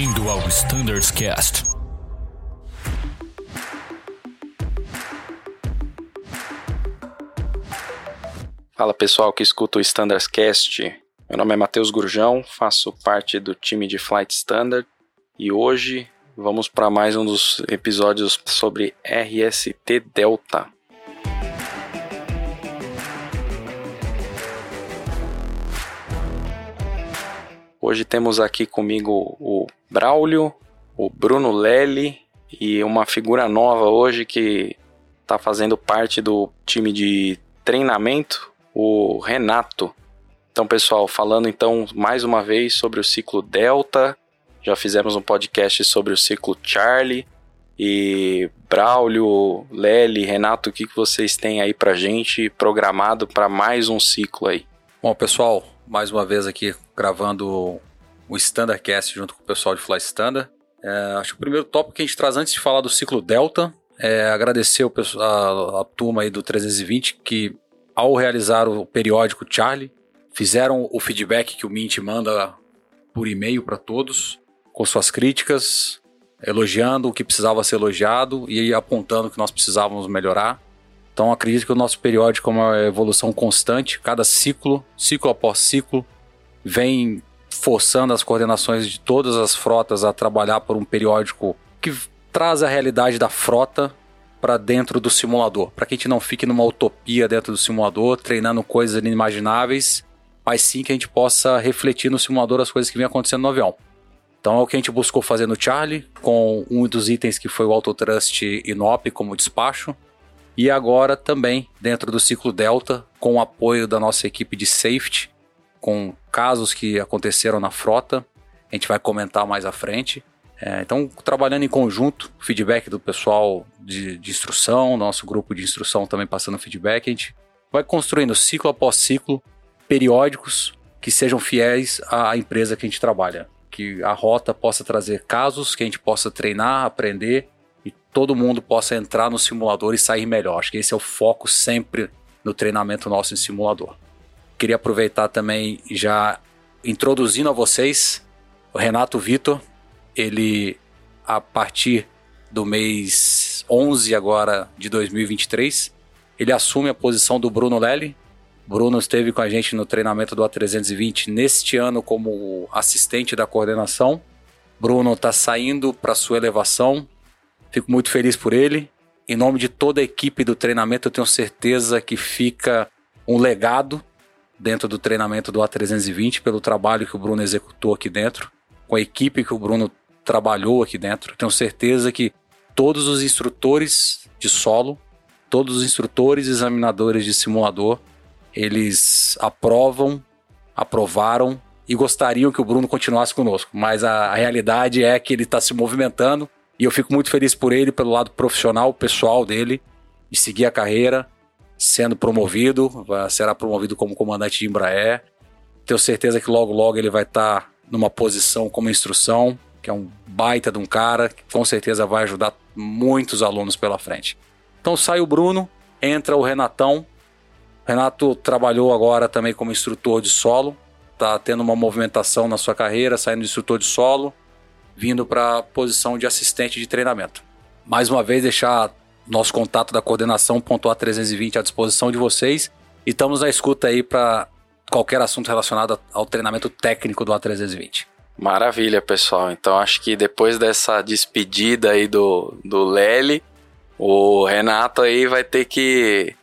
Bem-vindo ao Standards Cast. Fala pessoal que escuta o Standards Cast. Meu nome é Matheus Gurjão, faço parte do time de Flight Standard e hoje vamos para mais um dos episódios sobre RST Delta. Hoje temos aqui comigo o Braulio, o Bruno Lely e uma figura nova hoje que está fazendo parte do time de treinamento, o Renato. Então, pessoal, falando então mais uma vez sobre o ciclo Delta, já fizemos um podcast sobre o ciclo Charlie. E Braulio, Lely, Renato, o que, que vocês têm aí pra gente programado para mais um ciclo aí? Bom, pessoal, mais uma vez aqui gravando o Standardcast junto com o pessoal de Fly Standard. É, acho que o primeiro tópico que a gente traz antes de falar do ciclo Delta é agradecer o pessoal, a, a turma aí do 320 que, ao realizar o periódico Charlie, fizeram o feedback que o Mint manda por e-mail para todos, com suas críticas, elogiando o que precisava ser elogiado e apontando o que nós precisávamos melhorar. Então acredito que o nosso periódico é uma evolução constante, cada ciclo, ciclo após ciclo, vem forçando as coordenações de todas as frotas a trabalhar por um periódico que traz a realidade da frota para dentro do simulador, para que a gente não fique numa utopia dentro do simulador, treinando coisas inimagináveis, mas sim que a gente possa refletir no simulador as coisas que vêm acontecendo no avião. Então é o que a gente buscou fazer no Charlie, com um dos itens que foi o Autotrust Inop como despacho, e agora também dentro do ciclo Delta, com o apoio da nossa equipe de safety, com casos que aconteceram na frota, a gente vai comentar mais à frente. É, então, trabalhando em conjunto, feedback do pessoal de, de instrução, nosso grupo de instrução também passando feedback, a gente vai construindo ciclo após ciclo, periódicos que sejam fiéis à empresa que a gente trabalha. Que a rota possa trazer casos, que a gente possa treinar, aprender todo mundo possa entrar no simulador e sair melhor. Acho que esse é o foco sempre no treinamento nosso em simulador. Queria aproveitar também já introduzindo a vocês o Renato Vitor. Ele, a partir do mês 11 agora de 2023, ele assume a posição do Bruno Lely. Bruno esteve com a gente no treinamento do A320 neste ano como assistente da coordenação. Bruno está saindo para sua elevação. Fico muito feliz por ele. Em nome de toda a equipe do treinamento, eu tenho certeza que fica um legado dentro do treinamento do A320 pelo trabalho que o Bruno executou aqui dentro, com a equipe que o Bruno trabalhou aqui dentro. Tenho certeza que todos os instrutores de solo, todos os instrutores e examinadores de simulador, eles aprovam, aprovaram e gostariam que o Bruno continuasse conosco. Mas a, a realidade é que ele está se movimentando e eu fico muito feliz por ele, pelo lado profissional, pessoal dele, de seguir a carreira, sendo promovido, será promovido como comandante de Embraer. Tenho certeza que logo logo ele vai estar tá numa posição como instrução, que é um baita de um cara, que com certeza vai ajudar muitos alunos pela frente. Então sai o Bruno, entra o Renatão. Renato trabalhou agora também como instrutor de solo, está tendo uma movimentação na sua carreira, saindo de instrutor de solo, vindo para a posição de assistente de treinamento. Mais uma vez deixar nosso contato da coordenação pontuar 320 à disposição de vocês e estamos na escuta aí para qualquer assunto relacionado ao treinamento técnico do A320. Maravilha, pessoal. Então acho que depois dessa despedida aí do, do Lely, o Renato aí vai ter que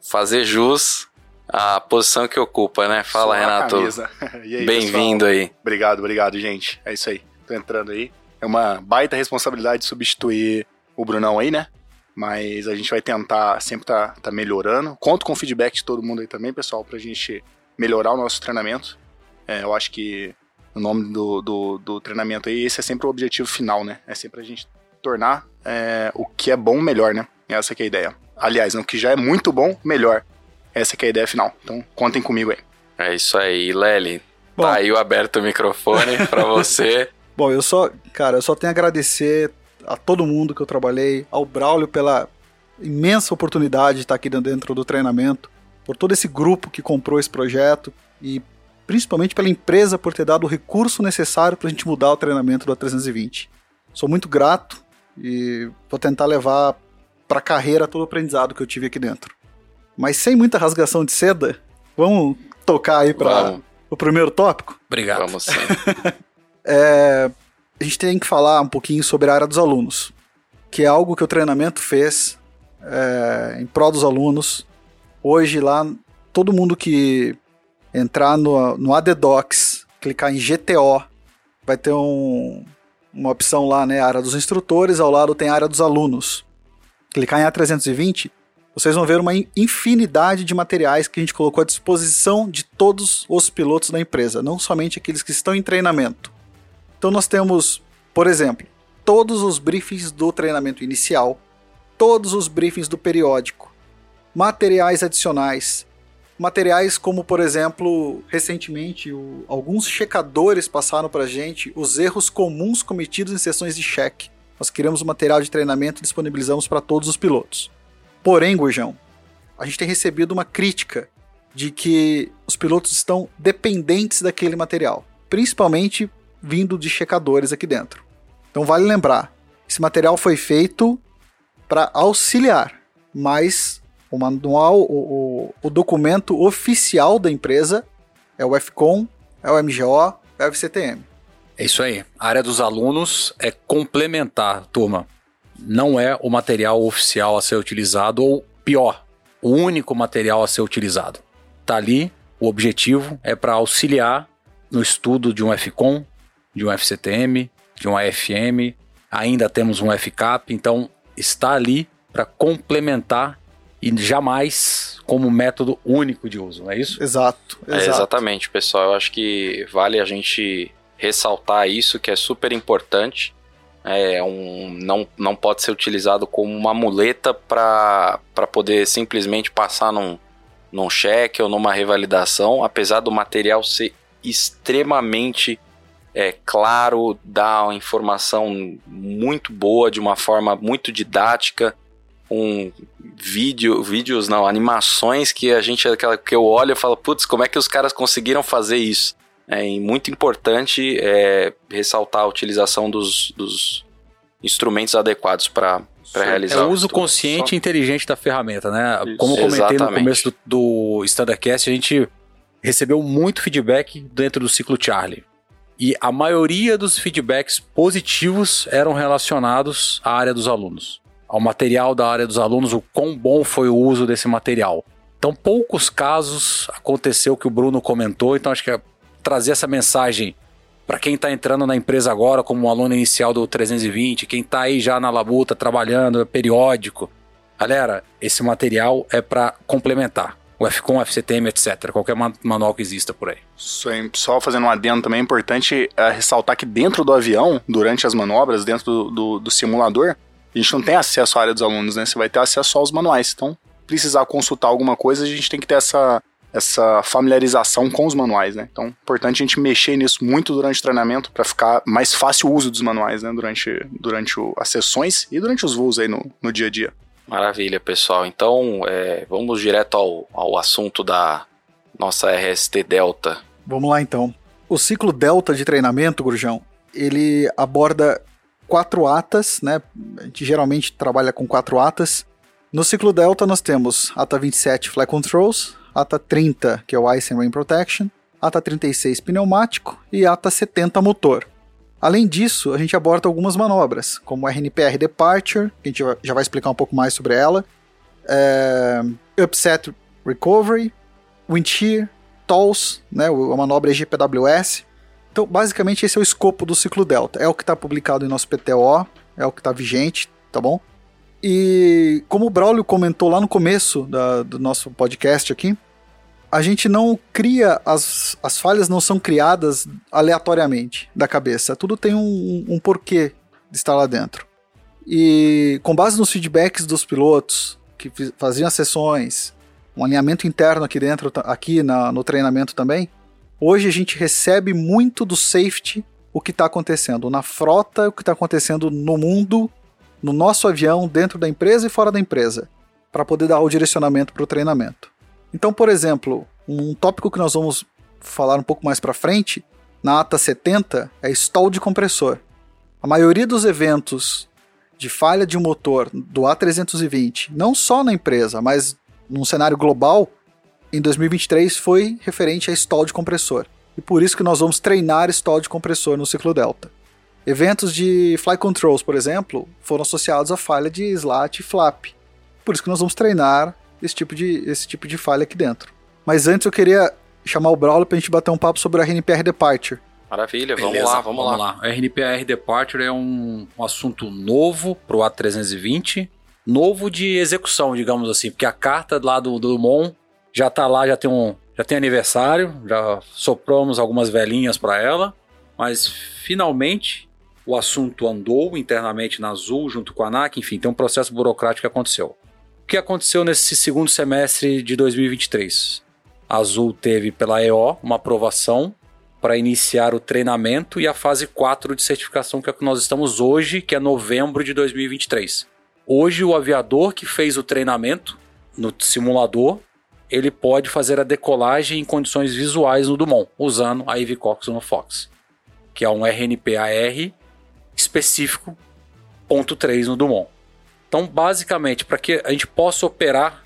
fazer jus à posição que ocupa, né? Fala, Renato. Bem-vindo aí. Obrigado, obrigado, gente. É isso aí. Entrando aí. É uma baita responsabilidade substituir o Brunão aí, né? Mas a gente vai tentar sempre tá, tá melhorando. Conto com o feedback de todo mundo aí também, pessoal, pra gente melhorar o nosso treinamento. É, eu acho que o nome do, do, do, treinamento aí, esse é sempre o objetivo final, né? É sempre a gente tornar é, o que é bom melhor, né? Essa é a ideia. Aliás, o que já é muito bom, melhor. Essa é a ideia final. Então, contem comigo aí. É isso aí, Lely. Bom, tá aí o aberto o microfone para você. Bom, eu só, cara, eu só tenho a agradecer a todo mundo que eu trabalhei, ao Braulio pela imensa oportunidade de estar aqui dentro do treinamento, por todo esse grupo que comprou esse projeto e principalmente pela empresa por ter dado o recurso necessário para a gente mudar o treinamento do A320. Sou muito grato e vou tentar levar para a carreira todo o aprendizado que eu tive aqui dentro. Mas sem muita rasgação de seda, vamos tocar aí para o primeiro tópico? Obrigado. Vamos sim. é, a gente tem que falar um pouquinho sobre a área dos alunos, que é algo que o treinamento fez é, em prol dos alunos. Hoje lá, todo mundo que entrar no, no ADDocs, clicar em GTO, vai ter um, uma opção lá, né, área dos instrutores, ao lado tem área dos alunos. Clicar em A320, vocês vão ver uma infinidade de materiais que a gente colocou à disposição de todos os pilotos da empresa, não somente aqueles que estão em treinamento. Então nós temos, por exemplo, todos os briefings do treinamento inicial, todos os briefings do periódico, materiais adicionais, materiais como, por exemplo, recentemente o, alguns checadores passaram para a gente os erros comuns cometidos em sessões de cheque. Nós criamos um material de treinamento e disponibilizamos para todos os pilotos. Porém, Gurjão, a gente tem recebido uma crítica de que os pilotos estão dependentes daquele material, principalmente vindo de checadores aqui dentro. Então vale lembrar, esse material foi feito para auxiliar, mas o manual, o, o, o, documento oficial da empresa é o FCOM, é o MGO, é o FCTM. É isso aí. A área dos alunos é complementar, turma. Não é o material oficial a ser utilizado, ou pior, o único material a ser utilizado. Tá ali, o objetivo é para auxiliar no estudo de um FCOM, de um FCTM, de um AFM, ainda temos um FCAP, então está ali para complementar e jamais como método único de uso, não é isso? Exato, exato. É exatamente, pessoal. Eu acho que vale a gente ressaltar isso, que é super importante. É um, não, não pode ser utilizado como uma muleta para poder simplesmente passar num, num cheque ou numa revalidação, apesar do material ser extremamente é, claro, dá uma informação muito boa, de uma forma muito didática, com vídeo, vídeos não, animações que a gente aquela que eu olho e falo, putz, como é que os caras conseguiram fazer isso? É muito importante é, ressaltar a utilização dos, dos instrumentos adequados para para realizar. É o uso consciente e inteligente da ferramenta, né? Isso. Como eu comentei Exatamente. no começo do, do Standardcast, a gente recebeu muito feedback dentro do ciclo Charlie. E a maioria dos feedbacks positivos eram relacionados à área dos alunos, ao material da área dos alunos, o quão bom foi o uso desse material. Então, poucos casos aconteceu que o Bruno comentou, então acho que é trazer essa mensagem para quem está entrando na empresa agora como um aluno inicial do 320, quem está aí já na labuta trabalhando, é periódico. Galera, esse material é para complementar o FCOM, FCTM, etc. Qualquer manual que exista por aí. Só fazendo um adendo também, é importante é, ressaltar que dentro do avião, durante as manobras, dentro do, do, do, simulador, a gente não tem acesso à área dos alunos, né? Você vai ter acesso aos manuais. Então, precisar consultar alguma coisa, a gente tem que ter essa, essa familiarização com os manuais, né? Então, é importante a gente mexer nisso muito durante o treinamento para ficar mais fácil o uso dos manuais, né? Durante, durante o, as sessões e durante os voos aí no, no dia a dia. Maravilha, pessoal. Então, é, vamos direto ao, ao assunto da nossa RST Delta. Vamos lá, então. O ciclo Delta de treinamento, Gurjão, ele aborda quatro atas, né? A gente geralmente trabalha com quatro atas. No ciclo Delta, nós temos ATA 27 Flight Controls, ATA 30, que é o Ice and Rain Protection, ATA 36 pneumático e ATA 70 motor. Além disso, a gente aborda algumas manobras, como RNPR Departure, que a gente já vai explicar um pouco mais sobre ela, é, Upset Recovery, Wind Shear, TOLS, né, a manobra GPWS. Então, basicamente, esse é o escopo do ciclo Delta. É o que está publicado em nosso PTO, é o que está vigente, tá bom? E como o Braulio comentou lá no começo da, do nosso podcast aqui, a gente não cria, as, as falhas não são criadas aleatoriamente da cabeça. Tudo tem um, um porquê de estar lá dentro. E com base nos feedbacks dos pilotos que faziam as sessões, um alinhamento interno aqui dentro, aqui na, no treinamento também, hoje a gente recebe muito do safety o que está acontecendo na frota, o que está acontecendo no mundo, no nosso avião, dentro da empresa e fora da empresa, para poder dar o direcionamento para o treinamento. Então, por exemplo, um tópico que nós vamos falar um pouco mais para frente, na ata 70 é stall de compressor. A maioria dos eventos de falha de um motor do A320, não só na empresa, mas num cenário global, em 2023 foi referente a stall de compressor. E por isso que nós vamos treinar stall de compressor no ciclo delta. Eventos de fly controls, por exemplo, foram associados à falha de slat e flap. Por isso que nós vamos treinar esse tipo de, esse tipo de falha aqui dentro. Mas antes eu queria chamar o Braulio para a gente bater um papo sobre a RNPR Departure. Maravilha, Beleza, vamos lá, vamos, vamos lá. lá. A RNPR Departure é um, um assunto novo pro A320, novo de execução, digamos assim, porque a carta lá do, do Mon já tá lá, já tem um, já tem aniversário, já sopramos algumas velhinhas para ela, mas finalmente o assunto andou internamente na Azul junto com a ANAC, enfim, tem um processo burocrático que aconteceu. Que aconteceu nesse segundo semestre de 2023? A Azul teve pela EO uma aprovação para iniciar o treinamento e a fase 4 de certificação que é que nós estamos hoje, que é novembro de 2023. Hoje o aviador que fez o treinamento no simulador, ele pode fazer a decolagem em condições visuais no Dumont, usando a Avicox no Fox, que é um RNPAR específico, ponto 3 no Dumont. Então, basicamente, para que a gente possa operar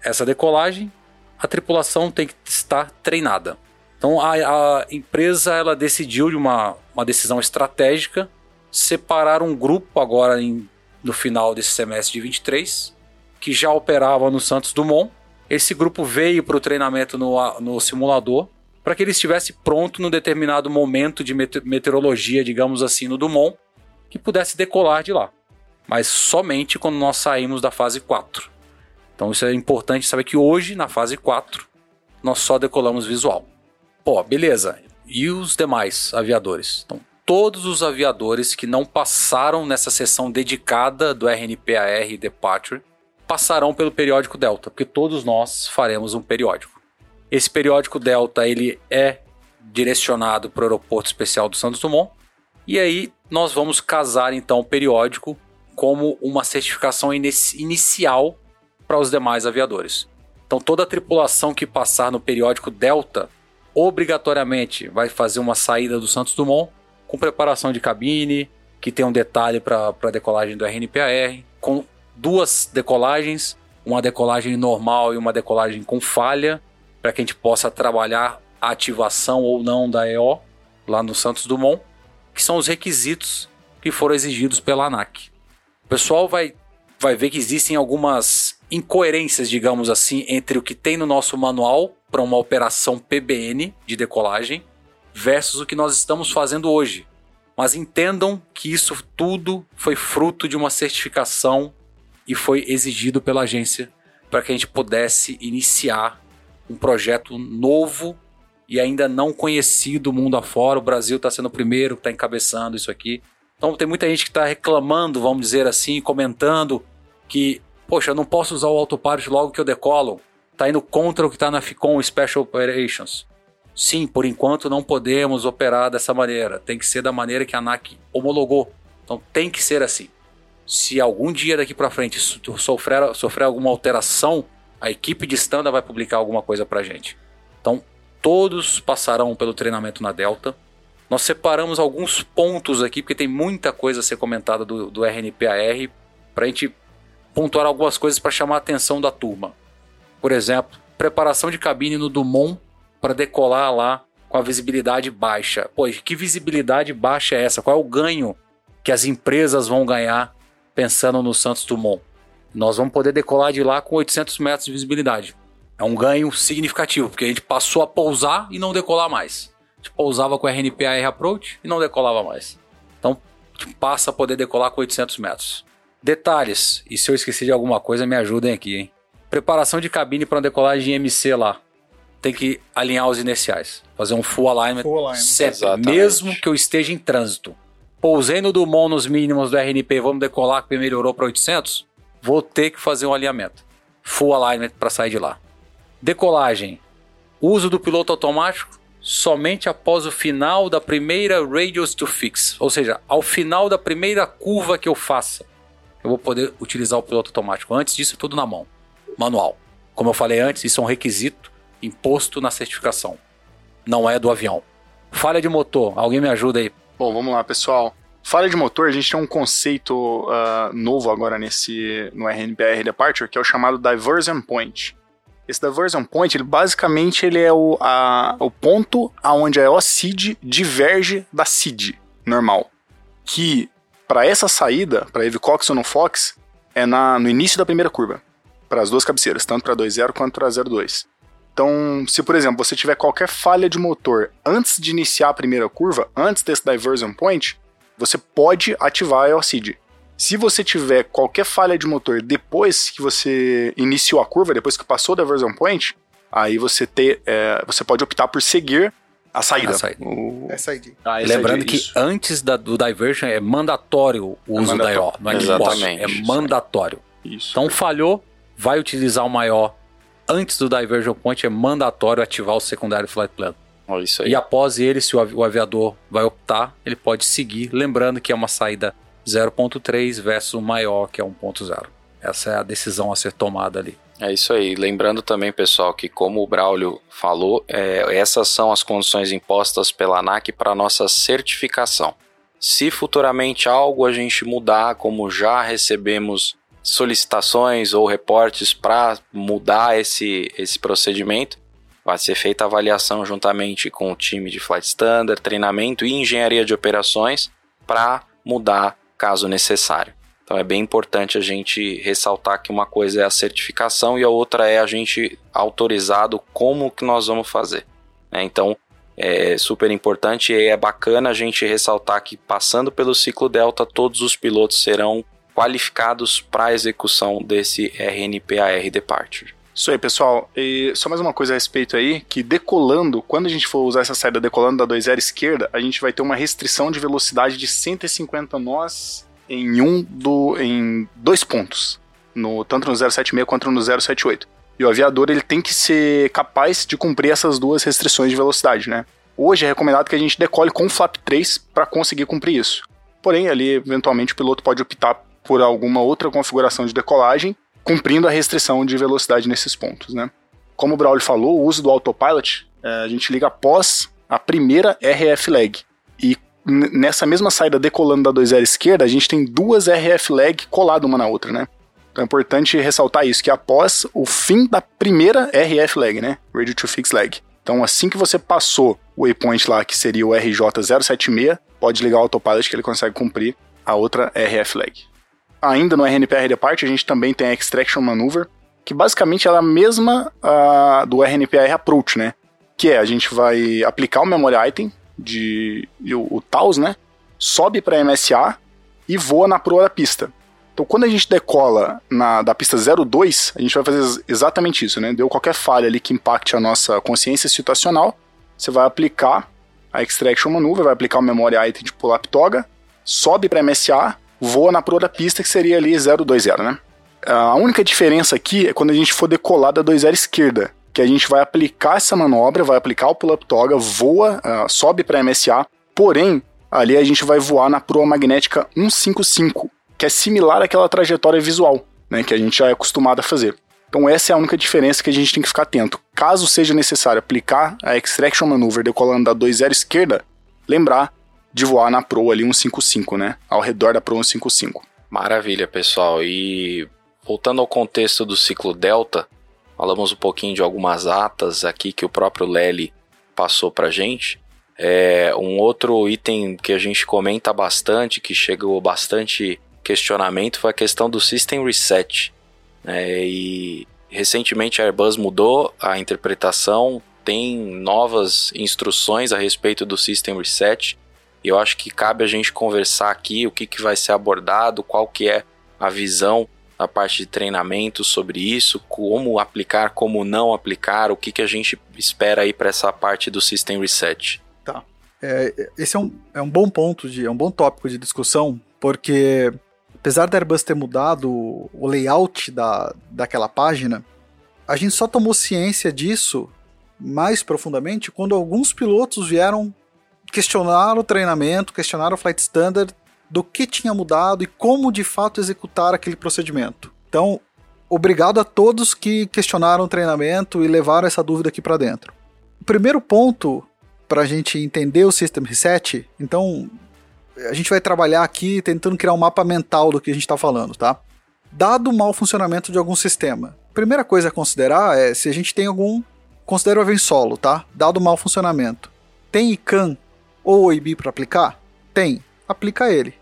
essa decolagem, a tripulação tem que estar treinada. Então, a, a empresa ela decidiu de uma, uma decisão estratégica separar um grupo agora em, no final desse semestre de 23, que já operava no Santos Dumont. Esse grupo veio para o treinamento no, no simulador para que ele estivesse pronto num determinado momento de meteorologia, digamos assim, no Dumont, que pudesse decolar de lá. Mas somente quando nós saímos da fase 4. Então isso é importante saber que hoje, na fase 4, nós só decolamos visual. Pô, beleza. E os demais aviadores? Então, todos os aviadores que não passaram nessa sessão dedicada do RNPAR Departure passarão pelo periódico Delta, porque todos nós faremos um periódico. Esse periódico Delta ele é direcionado para o aeroporto especial do Santos Dumont e aí nós vamos casar então o periódico como uma certificação inicial para os demais aviadores. Então toda tripulação que passar no periódico Delta obrigatoriamente vai fazer uma saída do Santos Dumont com preparação de cabine, que tem um detalhe para a decolagem do RNPAR, com duas decolagens, uma decolagem normal e uma decolagem com falha, para que a gente possa trabalhar a ativação ou não da EO lá no Santos Dumont, que são os requisitos que foram exigidos pela ANAC. Pessoal vai, vai ver que existem algumas incoerências, digamos assim, entre o que tem no nosso manual para uma operação PBN de decolagem versus o que nós estamos fazendo hoje. Mas entendam que isso tudo foi fruto de uma certificação e foi exigido pela agência para que a gente pudesse iniciar um projeto novo e ainda não conhecido mundo afora. O Brasil está sendo o primeiro que está encabeçando isso aqui. Então tem muita gente que está reclamando, vamos dizer assim, comentando que, poxa, eu não posso usar o autopilot logo que eu decolo. Está indo contra o que está na FICOM Special Operations. Sim, por enquanto não podemos operar dessa maneira. Tem que ser da maneira que a ANAC homologou. Então tem que ser assim. Se algum dia daqui para frente sofrer, sofrer alguma alteração, a equipe de standard vai publicar alguma coisa para gente. Então todos passarão pelo treinamento na Delta. Nós separamos alguns pontos aqui, porque tem muita coisa a ser comentada do, do RNPAR, para a gente pontuar algumas coisas para chamar a atenção da turma. Por exemplo, preparação de cabine no Dumont para decolar lá com a visibilidade baixa. Pô, que visibilidade baixa é essa? Qual é o ganho que as empresas vão ganhar pensando no Santos Dumont? Nós vamos poder decolar de lá com 800 metros de visibilidade. É um ganho significativo, porque a gente passou a pousar e não decolar mais. Gente pousava com RNPAR Approach e não decolava mais. Então, passa a poder decolar com 800 metros. Detalhes, e se eu esqueci de alguma coisa, me ajudem aqui, hein? Preparação de cabine para uma decolagem MC lá. Tem que alinhar os inerciais. Fazer um full alignment, Full alignment. sempre, Exatamente. mesmo que eu esteja em trânsito. Pousei no Dumont nos mínimos do RNP, vamos decolar porque melhorou para 800? Vou ter que fazer um alinhamento. Full alignment para sair de lá. Decolagem. Uso do piloto automático somente após o final da primeira radius to fix, ou seja, ao final da primeira curva que eu faça, eu vou poder utilizar o piloto automático. Antes disso, tudo na mão, manual. Como eu falei antes, isso é um requisito imposto na certificação. não é do avião. Falha de motor, alguém me ajuda aí. Bom, vamos lá, pessoal. Falha de motor, a gente tem um conceito uh, novo agora nesse no RNPR Departure, que é o chamado Diversion Point. Esse Diversion Point, ele basicamente ele é o, a, o ponto aonde a OCID diverge da CID normal. Que para essa saída, para Evicox ou no Fox, é na, no início da primeira curva, para as duas cabeceiras, tanto para 2.0 quanto para 0.2. Então, se por exemplo você tiver qualquer falha de motor antes de iniciar a primeira curva, antes desse Diversion Point, você pode ativar a EOCID. Se você tiver qualquer falha de motor depois que você iniciou a curva, depois que passou da version point, aí você, ter, é, você pode optar por seguir a saída. A saída. O... SID. Ah, Lembrando que antes da, do diversion é mandatório o é uso da IO, não é pode, é mandatório. Isso. Então falhou, vai utilizar o maior antes do diversion point, é mandatório ativar o secundário flight plan. E após ele, se o aviador vai optar, ele pode seguir, lembrando que é uma saída 0.3 versus maior, que é 1.0. Essa é a decisão a ser tomada ali. É isso aí. Lembrando também, pessoal, que como o Braulio falou, é, essas são as condições impostas pela ANAC para nossa certificação. Se futuramente algo a gente mudar, como já recebemos solicitações ou reportes para mudar esse, esse procedimento, Vai ser feita a avaliação juntamente com o time de Flight Standard, treinamento e engenharia de operações para mudar caso necessário. Então é bem importante a gente ressaltar que uma coisa é a certificação e a outra é a gente autorizado como que nós vamos fazer. Né? Então é super importante e é bacana a gente ressaltar que passando pelo ciclo Delta todos os pilotos serão qualificados para a execução desse RNPAR Departure. Isso aí, pessoal. E só mais uma coisa a respeito aí, que decolando, quando a gente for usar essa saída decolando da 2.0 esquerda, a gente vai ter uma restrição de velocidade de 150 nós em um do em dois pontos, no tanto no 076 quanto no 078. E o aviador ele tem que ser capaz de cumprir essas duas restrições de velocidade, né? Hoje é recomendado que a gente decole com o flap 3 para conseguir cumprir isso. Porém, ali eventualmente o piloto pode optar por alguma outra configuração de decolagem cumprindo a restrição de velocidade nesses pontos, né? Como o Braulio falou, o uso do autopilot, é, a gente liga após a primeira RF lag. E nessa mesma saída decolando da 2.0 esquerda, a gente tem duas RF lag coladas uma na outra, né? Então é importante ressaltar isso, que após o fim da primeira RF lag, né? Ready to Fix lag. Então assim que você passou o waypoint lá, que seria o RJ076, pode ligar o autopilot que ele consegue cumprir a outra RF lag ainda no RNPR de parte, a gente também tem a Extraction Maneuver, que basicamente é a mesma uh, do RNPR Approach, né? Que é, a gente vai aplicar o Memory Item, de, o, o TAUS, né? Sobe para MSA e voa na proa da pista. Então, quando a gente decola na, da pista 02, a gente vai fazer exatamente isso, né? Deu qualquer falha ali que impacte a nossa consciência situacional, você vai aplicar a Extraction Maneuver, vai aplicar o Memory Item tipo Laptoga, sobe para MSA voa na proa da pista, que seria ali 020, né? A única diferença aqui é quando a gente for decolar da 20 esquerda, que a gente vai aplicar essa manobra, vai aplicar o pull-up toga, voa, uh, sobe para MSA, porém, ali a gente vai voar na proa magnética 155, que é similar àquela trajetória visual, né, que a gente já é acostumado a fazer. Então essa é a única diferença que a gente tem que ficar atento. Caso seja necessário aplicar a Extraction Maneuver decolando da 20 esquerda, lembrar de voar na Pro ali 155, né? Ao redor da Pro 155. Maravilha, pessoal. E voltando ao contexto do ciclo Delta, falamos um pouquinho de algumas atas aqui que o próprio Lely passou pra gente. É, um outro item que a gente comenta bastante, que chegou bastante questionamento, foi a questão do System Reset. É, e recentemente a Airbus mudou a interpretação, tem novas instruções a respeito do System Reset. Eu acho que cabe a gente conversar aqui o que, que vai ser abordado, qual que é a visão da parte de treinamento sobre isso, como aplicar, como não aplicar, o que, que a gente espera aí para essa parte do System Reset. Tá. É, esse é um, é um bom ponto, de, é um bom tópico de discussão, porque apesar da Airbus ter mudado o layout da, daquela página, a gente só tomou ciência disso mais profundamente quando alguns pilotos vieram questionar o treinamento, questionar o flight standard do que tinha mudado e como de fato executar aquele procedimento. Então, obrigado a todos que questionaram o treinamento e levaram essa dúvida aqui para dentro. O primeiro ponto para a gente entender o System Reset, então a gente vai trabalhar aqui tentando criar um mapa mental do que a gente está falando, tá? Dado o mau funcionamento de algum sistema, primeira coisa a considerar é se a gente tem algum. Considera o evento solo, tá? Dado o mau funcionamento. Tem ICANN ou OIB para aplicar? Tem. Aplica ele.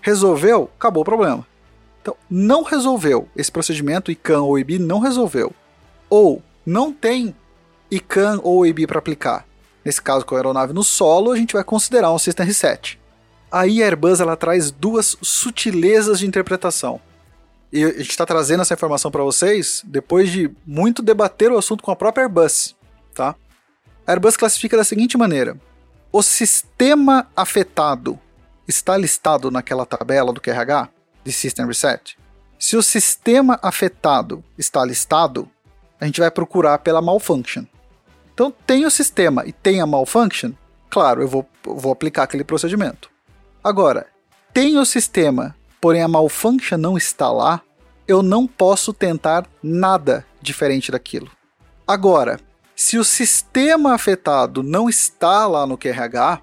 Resolveu? Acabou o problema. Então, não resolveu esse procedimento, ICANN ou OIB não resolveu. Ou não tem ICANN ou OIB para aplicar. Nesse caso, com a aeronave no solo, a gente vai considerar um System Reset. Aí a Airbus ela traz duas sutilezas de interpretação. E a gente está trazendo essa informação para vocês depois de muito debater o assunto com a própria Airbus, tá? A Airbus classifica da seguinte maneira: o sistema afetado está listado naquela tabela do QRH de System Reset. Se o sistema afetado está listado, a gente vai procurar pela malfunction. Então, tem o sistema e tem a malfunction, claro, eu vou, vou aplicar aquele procedimento. Agora, tem o sistema, porém a malfunction não está lá, eu não posso tentar nada diferente daquilo. Agora, se o sistema afetado não está lá no QRH,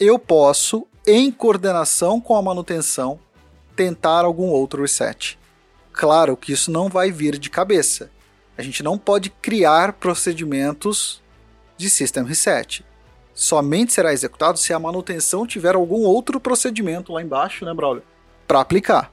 eu posso, em coordenação com a manutenção, tentar algum outro reset. Claro que isso não vai vir de cabeça. A gente não pode criar procedimentos de system reset somente será executado se a manutenção tiver algum outro procedimento lá embaixo, né, Braulio? Para aplicar.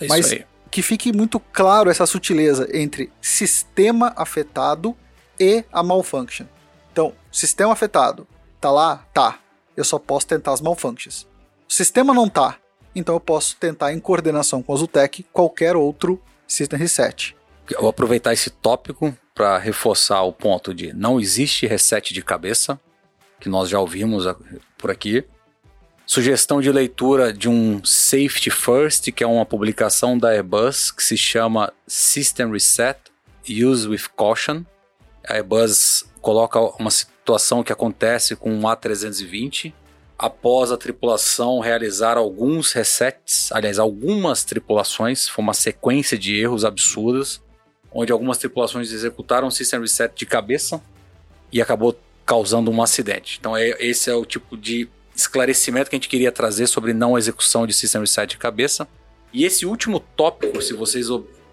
É isso Mas aí. que fique muito claro essa sutileza entre sistema afetado e a malfunction. Então, sistema afetado, tá lá? Tá. Eu só posso tentar as malfunctions. O sistema não tá, então eu posso tentar em coordenação com a Zutec qualquer outro system reset. Eu vou aproveitar esse tópico para reforçar o ponto de não existe reset de cabeça, que nós já ouvimos por aqui. Sugestão de leitura de um Safety First, que é uma publicação da Airbus que se chama System Reset Use with Caution. A Airbus coloca uma situação que acontece com um A320 após a tripulação realizar alguns resets, aliás, algumas tripulações, foi uma sequência de erros absurdas, onde algumas tripulações executaram o System Reset de cabeça e acabou causando um acidente. Então, é, esse é o tipo de esclarecimento que a gente queria trazer sobre não execução de System Reset de cabeça. E esse último tópico, se vocês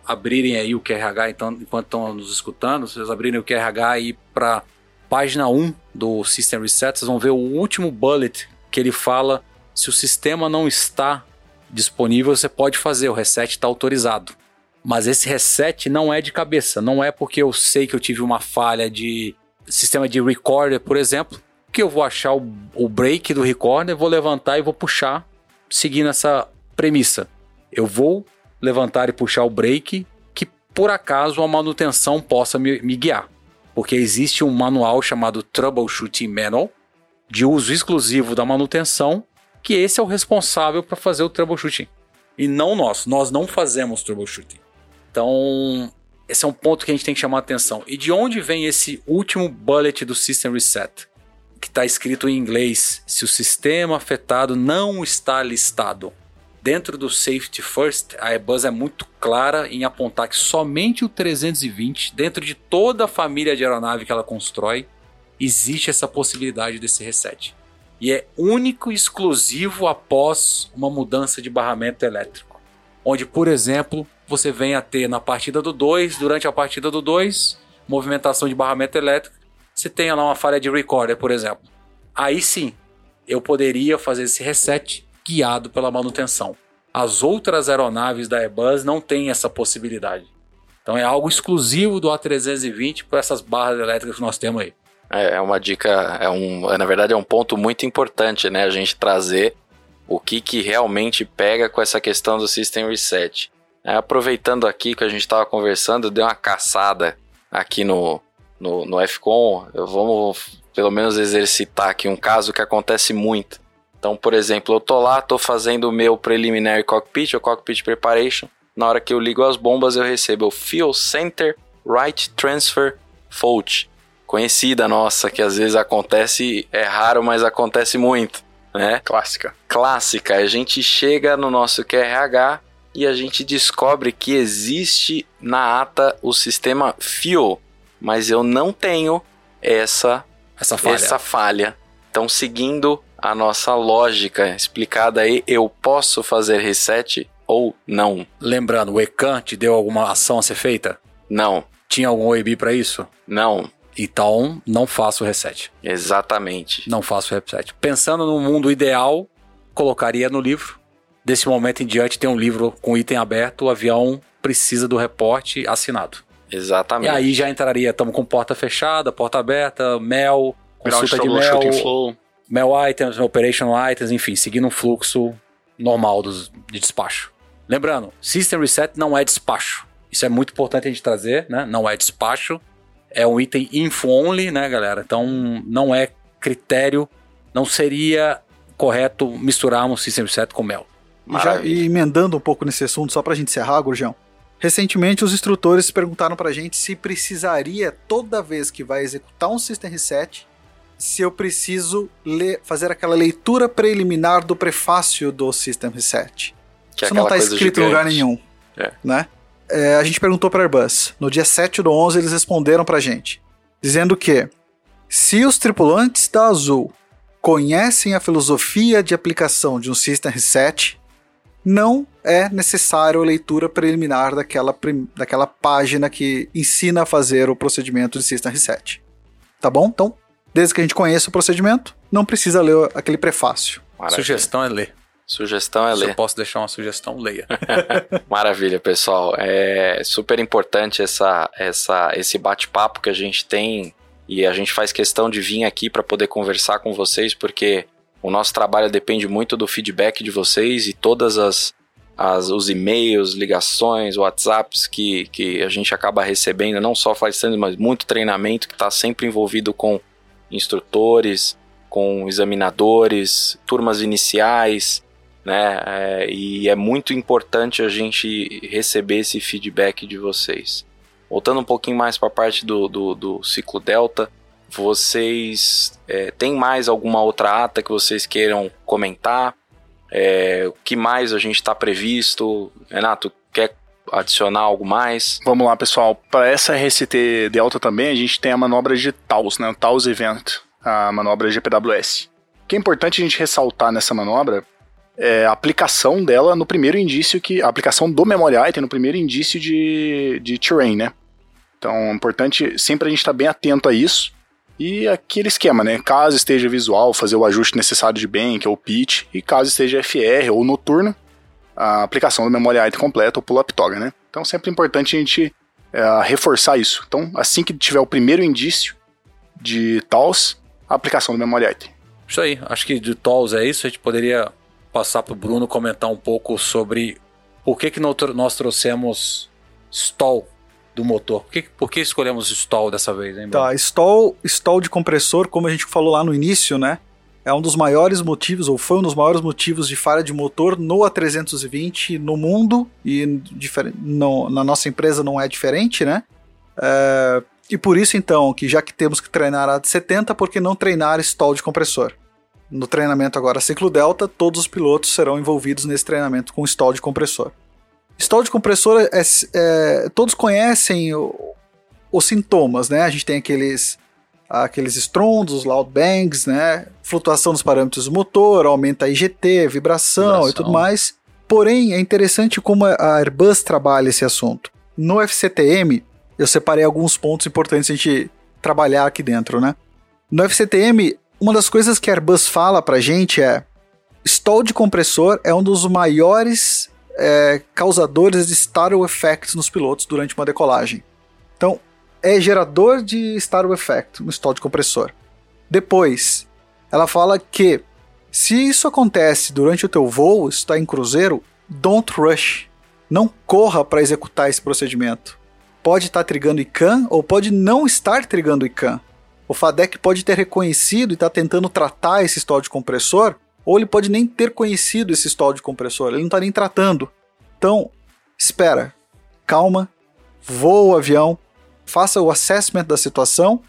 abrirem aí o QRH, então, enquanto estão nos escutando, vocês abrirem o QRH aí para página 1 do System Reset, vocês vão ver o último bullet que ele fala se o sistema não está disponível, você pode fazer, o reset está autorizado. Mas esse reset não é de cabeça, não é porque eu sei que eu tive uma falha de sistema de recorder, por exemplo, que eu vou achar o, o break do recorder, vou levantar e vou puxar, seguindo essa premissa. Eu vou levantar e puxar o break que por acaso a manutenção possa me, me guiar. Porque existe um manual chamado Troubleshooting Manual, de uso exclusivo da manutenção, que esse é o responsável para fazer o troubleshooting. E não nós, nós não fazemos troubleshooting. Então, esse é um ponto que a gente tem que chamar atenção. E de onde vem esse último bullet do System Reset? Que está escrito em inglês: se o sistema afetado não está listado. Dentro do Safety First, a Airbus é muito clara em apontar que somente o 320, dentro de toda a família de aeronave que ela constrói, existe essa possibilidade desse reset. E é único e exclusivo após uma mudança de barramento elétrico. Onde, por exemplo, você vem a ter na partida do 2, durante a partida do 2, movimentação de barramento elétrico, você tem lá uma falha de recorder, por exemplo. Aí sim, eu poderia fazer esse reset guiado pela manutenção. As outras aeronaves da Airbus não têm essa possibilidade. Então é algo exclusivo do A320 para essas barras elétricas que nós temos aí. É, é uma dica, é um, na verdade é um ponto muito importante, né? A gente trazer o que, que realmente pega com essa questão do System Reset. É, aproveitando aqui que a gente estava conversando, eu dei uma caçada aqui no, no, no FCON. Eu vamos pelo menos exercitar aqui um caso que acontece muito. Então, por exemplo, eu tô lá, tô fazendo o meu preliminary cockpit, o cockpit preparation. Na hora que eu ligo as bombas, eu recebo o Fuel Center Right Transfer Fault. Conhecida nossa, que às vezes acontece, é raro, mas acontece muito, né? Clássica. Clássica. A gente chega no nosso QRH, e a gente descobre que existe na ata o sistema FIO, mas eu não tenho essa essa falha. Essa falha. Então, seguindo a nossa lógica explicada aí, eu posso fazer reset ou não? Lembrando, o ECAN te deu alguma ação a ser feita? Não, Tinha algum OEB para isso? não, Então, não faço reset. exatamente. Não faço o reset. Pensando no mundo ideal, colocaria no livro. Desse momento em diante, tem um livro com item aberto, o avião precisa do reporte assinado. E Exatamente. aí já entraria, estamos com porta fechada, porta aberta, mel, consulta de mel, shooting flow. Mel items, operation items, enfim, seguindo um fluxo normal dos, de despacho. Lembrando, system reset não é despacho. Isso é muito importante a gente trazer, né? Não é despacho. É um item info only, né, galera? Então não é critério, não seria correto misturarmos system reset com mel. E, já, e emendando um pouco nesse assunto, só pra gente encerrar, Gurjão. Recentemente, os instrutores perguntaram pra gente se precisaria, toda vez que vai executar um System Reset, se eu preciso ler, fazer aquela leitura preliminar do prefácio do System Reset. Que é Isso não aquela está escrito em lugar nenhum. É. Né? É, a gente perguntou para Airbus. No dia 7 do 11, eles responderam pra gente, dizendo que se os tripulantes da Azul conhecem a filosofia de aplicação de um System Reset, não é necessário a leitura preliminar daquela, daquela página que ensina a fazer o procedimento de System Reset. Tá bom? Então, desde que a gente conheça o procedimento, não precisa ler aquele prefácio. Maravilha. Sugestão é ler. Sugestão é Se eu ler. posso deixar uma sugestão, leia. Maravilha, pessoal. É super importante essa, essa, esse bate-papo que a gente tem e a gente faz questão de vir aqui para poder conversar com vocês, porque o nosso trabalho depende muito do feedback de vocês e todas as, as os e-mails, ligações, WhatsApps que, que a gente acaba recebendo, não só fazendo, mas muito treinamento que está sempre envolvido com instrutores, com examinadores, turmas iniciais, né? É, e é muito importante a gente receber esse feedback de vocês. Voltando um pouquinho mais para a parte do, do, do ciclo Delta, vocês é, têm mais alguma outra ata que vocês queiram comentar? É, o que mais a gente está previsto? Renato, adicionar algo mais? Vamos lá, pessoal. Para essa RST Delta também, a gente tem a manobra de Taos, né? O Taos Event, a manobra GPWS. O que é importante a gente ressaltar nessa manobra é a aplicação dela no primeiro indício que. A aplicação do memory item no primeiro indício de, de terrain, né? Então é importante sempre a gente estar bem atento a isso. E aquele esquema, né? Caso esteja visual, fazer o ajuste necessário de bank ou pitch, e caso esteja FR ou noturno, a aplicação do memory item completo ou pull-up toga, né? Então sempre é importante a gente é, reforçar isso. Então, assim que tiver o primeiro indício de TALS, a aplicação do memory item. Isso aí, acho que de Tolls é isso. A gente poderia passar para o Bruno comentar um pouco sobre por que, que nós trouxemos stall do motor. Por que, por que escolhemos stall dessa vez, hein, Bruno? Tá, stall, stall de compressor, como a gente falou lá no início, né? É um dos maiores motivos, ou foi um dos maiores motivos de falha de motor no A320 no mundo, e no- na nossa empresa não é diferente, né? É, e por isso, então, que já que temos que treinar a 70, por que não treinar stall de compressor? No treinamento agora ciclo delta, todos os pilotos serão envolvidos nesse treinamento com stall de compressor. Stall de compressor, é, é- todos conhecem o- os sintomas, né? A gente tem aqueles aqueles estrondos, loud bangs, né? Flutuação dos parâmetros do motor, aumenta a IGT, vibração, Vibração. e tudo mais. Porém, é interessante como a Airbus trabalha esse assunto. No FCTM, eu separei alguns pontos importantes a gente trabalhar aqui dentro, né? No FCTM, uma das coisas que a Airbus fala pra gente é stall de compressor é um dos maiores é, causadores de startle effects nos pilotos durante uma decolagem. Então, é gerador de startle effect no stall de compressor. Depois, ela fala que se isso acontece durante o teu voo, está em cruzeiro, don't rush. Não corra para executar esse procedimento. Pode estar trigando ICANN ou pode não estar trigando ICANN. O FADEC pode ter reconhecido e está tentando tratar esse stall de compressor, ou ele pode nem ter conhecido esse stall de compressor, ele não está nem tratando. Então, espera, calma, voa o avião, faça o assessment da situação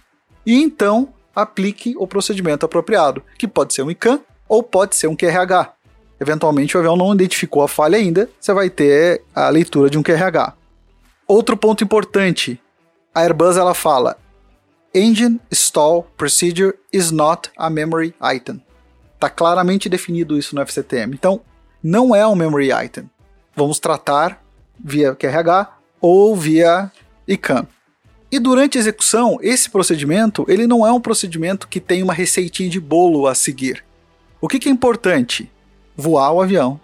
e então aplique o procedimento apropriado, que pode ser um ICANN ou pode ser um QRH. Eventualmente o avião não identificou a falha ainda, você vai ter a leitura de um QRH. Outro ponto importante, a Airbus ela fala: Engine Stall Procedure is not a memory item. Está claramente definido isso no FCTM. Então, não é um memory item. Vamos tratar via QRH ou via ICANN. E durante a execução, esse procedimento ele não é um procedimento que tem uma receitinha de bolo a seguir. O que, que é importante? Voar o avião,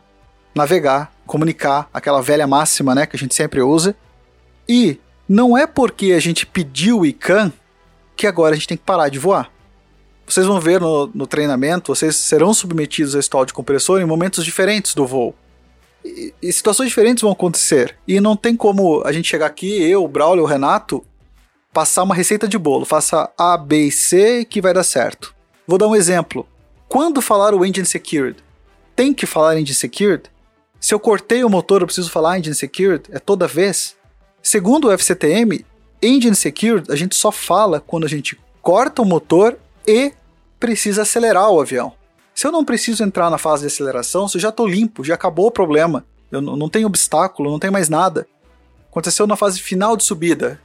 navegar, comunicar, aquela velha máxima né, que a gente sempre usa. E não é porque a gente pediu o ICANN que agora a gente tem que parar de voar. Vocês vão ver no, no treinamento, vocês serão submetidos a stall de compressor em momentos diferentes do voo. E, e, situações diferentes vão acontecer. E não tem como a gente chegar aqui, eu, o Braulio, o Renato, passar uma receita de bolo. Faça A, B e C que vai dar certo. Vou dar um exemplo. Quando falar o engine secured, tem que falar engine secured? Se eu cortei o motor, eu preciso falar engine secured? É toda vez? Segundo o FCTM, engine secured a gente só fala quando a gente corta o motor e precisa acelerar o avião. Se eu não preciso entrar na fase de aceleração, se eu já estou limpo, já acabou o problema, eu não tenho obstáculo, não tem mais nada. Aconteceu na fase final de subida,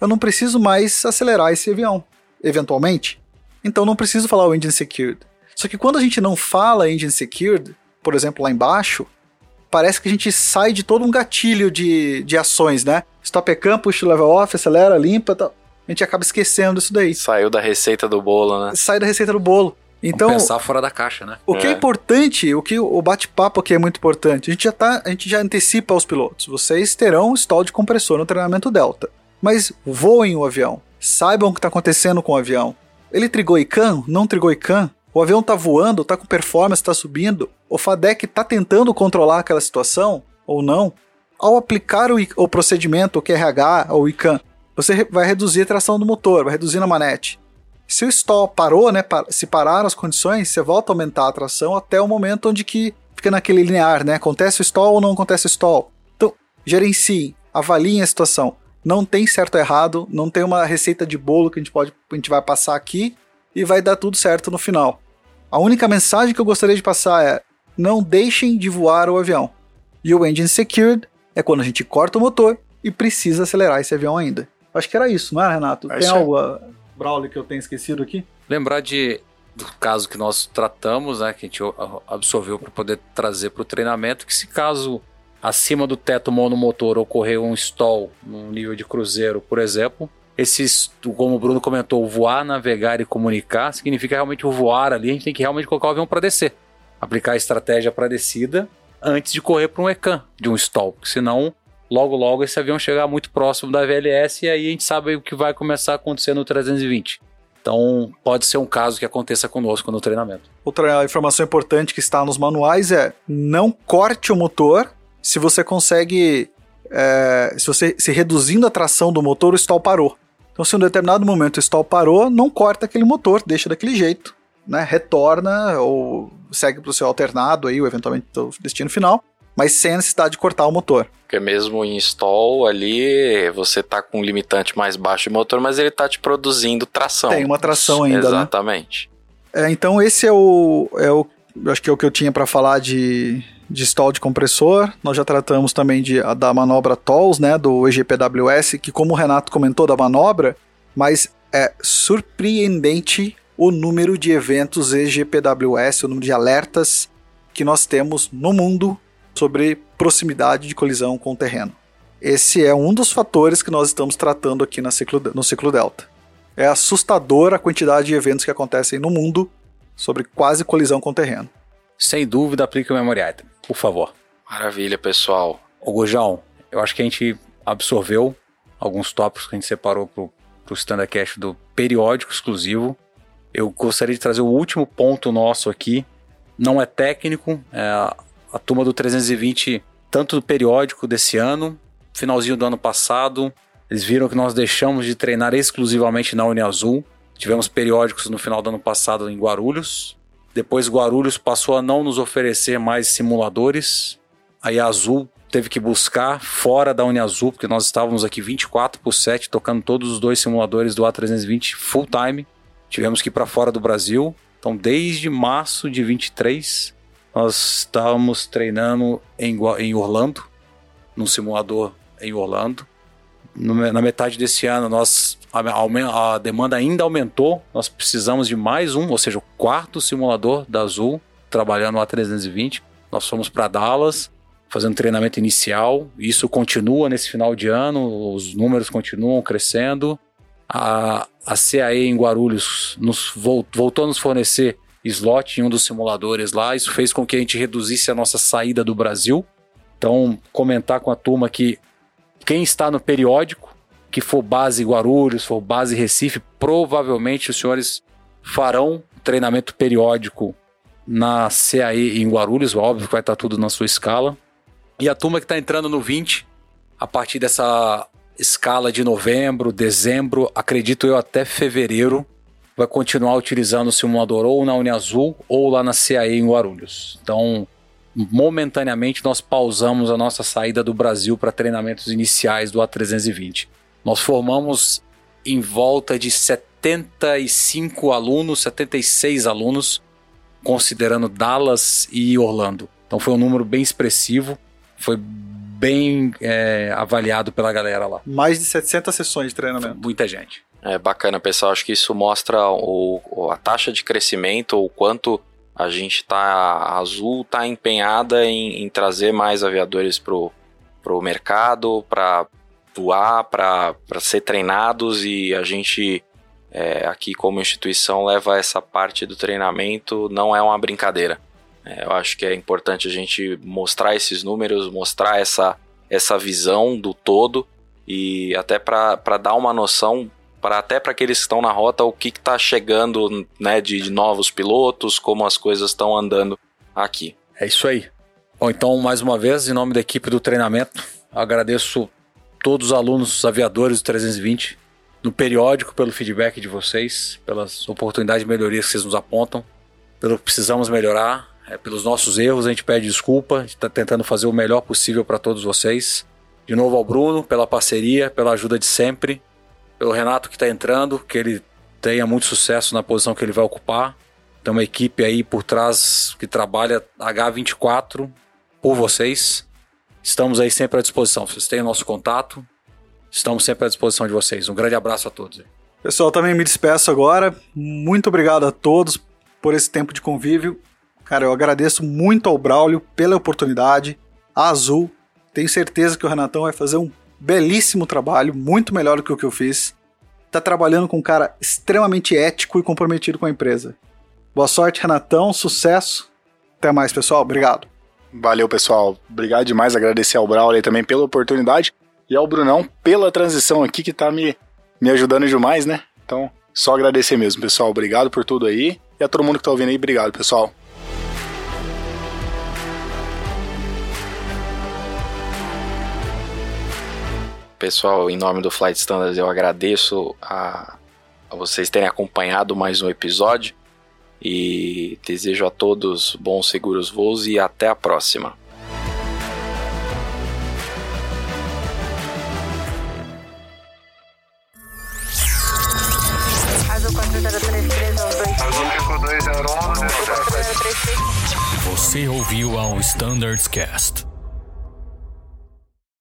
eu não preciso mais acelerar esse avião, eventualmente. Então não preciso falar o engine secured. Só que quando a gente não fala engine secured, por exemplo, lá embaixo, parece que a gente sai de todo um gatilho de, de ações, né? Stop cam, push level off, acelera, limpa, tal. A gente acaba esquecendo isso daí. Saiu da receita do bolo, né? Sai da receita do bolo. Então, Vamos pensar fora da caixa, né? O que é, é importante, o que o bate-papo aqui é muito importante. A gente já tá, a gente já antecipa aos pilotos. Vocês terão stall de compressor no treinamento Delta. Mas voem o avião. Saibam o que está acontecendo com o avião. Ele trigou ICANN? Não trigou ICANN? O avião está voando, está com performance, está subindo. O FADEC está tentando controlar aquela situação ou não? Ao aplicar o, o procedimento, o QRH ou ICANN, você vai reduzir a tração do motor, vai reduzir a manete. Se o stall parou, né, se pararam as condições, você volta a aumentar a tração até o momento onde que fica naquele linear, né? Acontece o stall ou não acontece o stall. Então, gerencie, avaliem a situação não tem certo ou errado, não tem uma receita de bolo que a gente pode a gente vai passar aqui e vai dar tudo certo no final. A única mensagem que eu gostaria de passar é: não deixem de voar o avião. E o engine secured é quando a gente corta o motor e precisa acelerar esse avião ainda. Acho que era isso, não é, Renato? É tem algo, Braulio, que eu tenho esquecido aqui? Lembrar de do caso que nós tratamos, né, que a gente absorveu para poder trazer para o treinamento, que se caso acima do teto monomotor ocorrer um stall no nível de cruzeiro, por exemplo, esses, como o Bruno comentou, voar, navegar e comunicar significa realmente o voar ali, a gente tem que realmente colocar o avião para descer. Aplicar a estratégia para descida antes de correr para um ECAN de um stall, porque senão logo logo esse avião chegar muito próximo da VLS e aí a gente sabe o que vai começar a acontecer no 320. Então, pode ser um caso que aconteça conosco no treinamento. Outra informação importante que está nos manuais é não corte o motor se você consegue. É, se você se reduzindo a tração do motor, o stall parou. Então, se em um determinado momento o stall parou, não corta aquele motor, deixa daquele jeito, né? Retorna ou segue para o seu alternado aí, ou eventualmente o destino final, mas sem a necessidade de cortar o motor. Porque mesmo em stall ali, você tá com um limitante mais baixo de motor, mas ele tá te produzindo tração. Tem uma tração ainda, né? Exatamente. Né? É, então esse é o, é o, acho que é o que eu tinha para falar de, de stall de compressor. Nós já tratamos também de, da manobra TOLS, né, do EGPWS, que como o Renato comentou da manobra, mas é surpreendente o número de eventos EGPWS, o número de alertas que nós temos no mundo sobre proximidade de colisão com o terreno. Esse é um dos fatores que nós estamos tratando aqui ciclo, no ciclo Delta. É assustador a quantidade de eventos que acontecem no mundo sobre quase colisão com o terreno. Sem dúvida, aplique o Memory Item por favor. Maravilha, pessoal. Ô Gojão, eu acho que a gente absorveu alguns tópicos que a gente separou pro, pro Standardcast do periódico exclusivo. Eu gostaria de trazer o último ponto nosso aqui. Não é técnico, é a, a turma do 320, tanto do periódico desse ano, finalzinho do ano passado, eles viram que nós deixamos de treinar exclusivamente na Uniazul. Tivemos periódicos no final do ano passado em Guarulhos, depois Guarulhos passou a não nos oferecer mais simuladores. Aí a Azul teve que buscar fora da Uniazul, porque nós estávamos aqui 24 por 7 tocando todos os dois simuladores do A320 full time. Tivemos que ir para fora do Brasil. Então, desde março de 23, nós estávamos treinando em, em Orlando, num simulador em Orlando. Na metade desse ano, nós a, a, demanda ainda aumentou, nós precisamos de mais um, ou seja, o quarto simulador da Azul trabalhando no A320. Nós fomos para Dallas, fazendo treinamento inicial. Isso continua nesse final de ano, os números continuam crescendo. A, a CAE em Guarulhos nos voltou a nos fornecer slot em um dos simuladores lá. Isso fez com que a gente reduzisse a nossa saída do Brasil. Então, comentar com a turma que quem está no periódico, que for base Guarulhos, for base Recife, provavelmente os senhores farão treinamento periódico na CAE em Guarulhos, óbvio que vai estar tudo na sua escala. E a turma que está entrando no 20, a partir dessa escala de novembro, dezembro, acredito eu até fevereiro, vai continuar utilizando o simulador ou na Uniazul ou lá na CAE em Guarulhos. Então, momentaneamente, nós pausamos a nossa saída do Brasil para treinamentos iniciais do A320. Nós formamos em volta de 75 alunos, 76 alunos, considerando Dallas e Orlando. Então foi um número bem expressivo, foi bem é, avaliado pela galera lá. Mais de 700 sessões de treinamento. Muita gente. É bacana, pessoal. Acho que isso mostra o, a taxa de crescimento, o quanto a gente tá. A Azul tá empenhada em, em trazer mais aviadores pro, pro mercado, para voar, para ser treinados e a gente é, aqui como instituição leva essa parte do treinamento, não é uma brincadeira. É, eu acho que é importante a gente mostrar esses números, mostrar essa, essa visão do todo e até para dar uma noção para até para aqueles que estão na rota o que está chegando né, de, de novos pilotos, como as coisas estão andando aqui. É isso aí. Bom, então, mais uma vez, em nome da equipe do treinamento, agradeço todos os alunos aviadores do 320 no periódico pelo feedback de vocês, pelas oportunidades de melhoria que vocês nos apontam, pelo que precisamos melhorar, é, pelos nossos erros, a gente pede desculpa, a gente está tentando fazer o melhor possível para todos vocês. De novo ao Bruno, pela parceria, pela ajuda de sempre, pelo Renato que está entrando, que ele tenha muito sucesso na posição que ele vai ocupar. Tem uma equipe aí por trás que trabalha H24 por vocês. Estamos aí sempre à disposição. Vocês têm o nosso contato. Estamos sempre à disposição de vocês. Um grande abraço a todos. Pessoal, também me despeço agora. Muito obrigado a todos por esse tempo de convívio. Cara, eu agradeço muito ao Braulio pela oportunidade, a Azul. Tenho certeza que o Renatão vai fazer um belíssimo trabalho, muito melhor do que o que eu fiz. Tá trabalhando com um cara extremamente ético e comprometido com a empresa. Boa sorte, Renatão, sucesso. Até mais, pessoal. Obrigado. Valeu, pessoal. Obrigado demais. Agradecer ao Braulio também pela oportunidade e ao Brunão pela transição aqui que tá me, me ajudando demais, né? Então, só agradecer mesmo, pessoal. Obrigado por tudo aí. E a todo mundo que tá ouvindo aí, obrigado, pessoal. Pessoal, em nome do Flight Standards, eu agradeço a, a vocês terem acompanhado mais um episódio e desejo a todos bons seguros voos e até a próxima. Você ouviu ao Standards Cast.